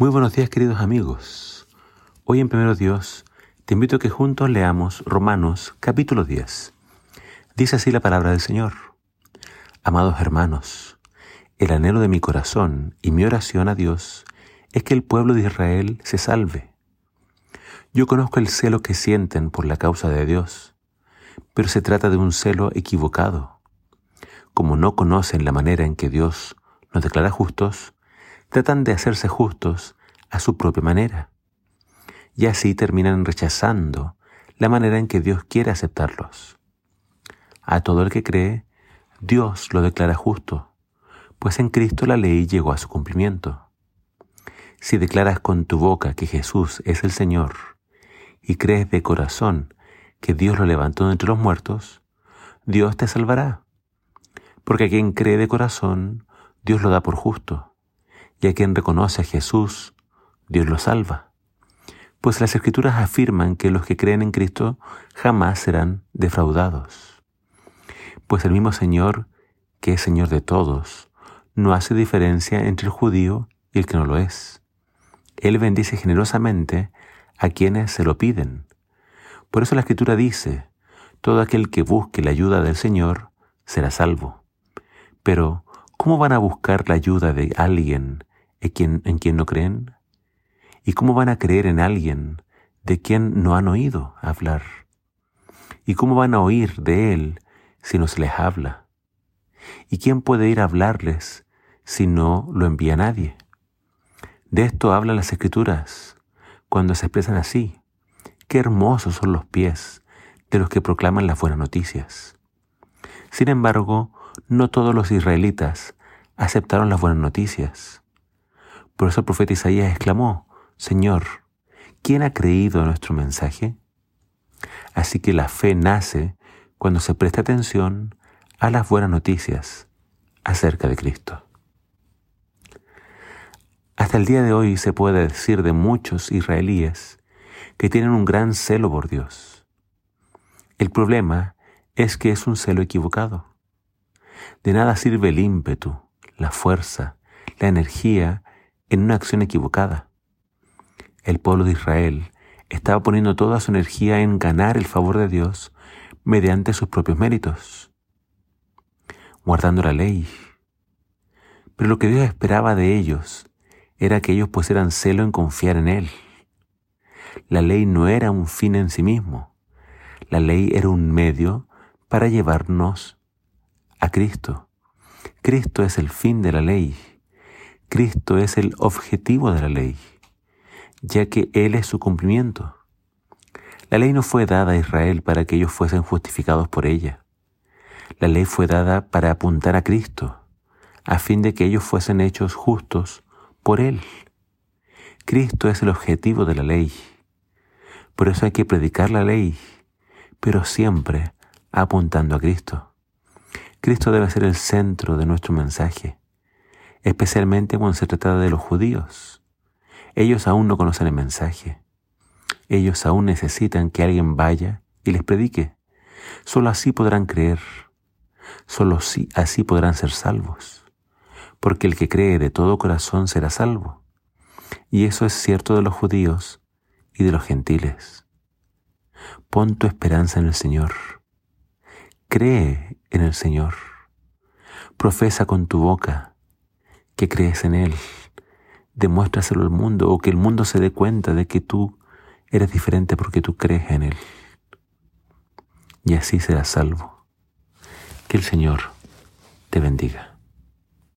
Muy buenos días queridos amigos. Hoy en Primero Dios te invito a que juntos leamos Romanos capítulo 10. Dice así la palabra del Señor. Amados hermanos, el anhelo de mi corazón y mi oración a Dios es que el pueblo de Israel se salve. Yo conozco el celo que sienten por la causa de Dios, pero se trata de un celo equivocado. Como no conocen la manera en que Dios nos declara justos, tratan de hacerse justos a su propia manera. Y así terminan rechazando la manera en que Dios quiere aceptarlos. A todo el que cree, Dios lo declara justo, pues en Cristo la ley llegó a su cumplimiento. Si declaras con tu boca que Jesús es el Señor y crees de corazón que Dios lo levantó de entre los muertos, Dios te salvará. Porque a quien cree de corazón, Dios lo da por justo y a quien reconoce a Jesús, Dios lo salva. Pues las escrituras afirman que los que creen en Cristo jamás serán defraudados. Pues el mismo Señor, que es Señor de todos, no hace diferencia entre el judío y el que no lo es. Él bendice generosamente a quienes se lo piden. Por eso la escritura dice, todo aquel que busque la ayuda del Señor será salvo. Pero, ¿cómo van a buscar la ayuda de alguien en quien, en quien no creen? ¿Y cómo van a creer en alguien de quien no han oído hablar? ¿Y cómo van a oír de él si no se les habla? ¿Y quién puede ir a hablarles si no lo envía nadie? De esto hablan las escrituras cuando se expresan así. Qué hermosos son los pies de los que proclaman las buenas noticias. Sin embargo, no todos los israelitas aceptaron las buenas noticias. Por eso el profeta Isaías exclamó, Señor, ¿quién ha creído a nuestro mensaje? Así que la fe nace cuando se presta atención a las buenas noticias acerca de Cristo. Hasta el día de hoy se puede decir de muchos israelíes que tienen un gran celo por Dios. El problema es que es un celo equivocado. De nada sirve el ímpetu, la fuerza, la energía en una acción equivocada. El pueblo de Israel estaba poniendo toda su energía en ganar el favor de Dios mediante sus propios méritos, guardando la ley. Pero lo que Dios esperaba de ellos era que ellos pusieran celo en confiar en Él. La ley no era un fin en sí mismo, la ley era un medio para llevarnos a Cristo. Cristo es el fin de la ley. Cristo es el objetivo de la ley, ya que Él es su cumplimiento. La ley no fue dada a Israel para que ellos fuesen justificados por ella. La ley fue dada para apuntar a Cristo, a fin de que ellos fuesen hechos justos por Él. Cristo es el objetivo de la ley. Por eso hay que predicar la ley, pero siempre apuntando a Cristo. Cristo debe ser el centro de nuestro mensaje especialmente cuando se trata de los judíos. Ellos aún no conocen el mensaje. Ellos aún necesitan que alguien vaya y les predique. Solo así podrán creer. Solo así podrán ser salvos. Porque el que cree de todo corazón será salvo. Y eso es cierto de los judíos y de los gentiles. Pon tu esperanza en el Señor. Cree en el Señor. Profesa con tu boca que crees en Él. Demuéstraselo al mundo o que el mundo se dé cuenta de que tú eres diferente porque tú crees en Él. Y así serás salvo. Que el Señor te bendiga.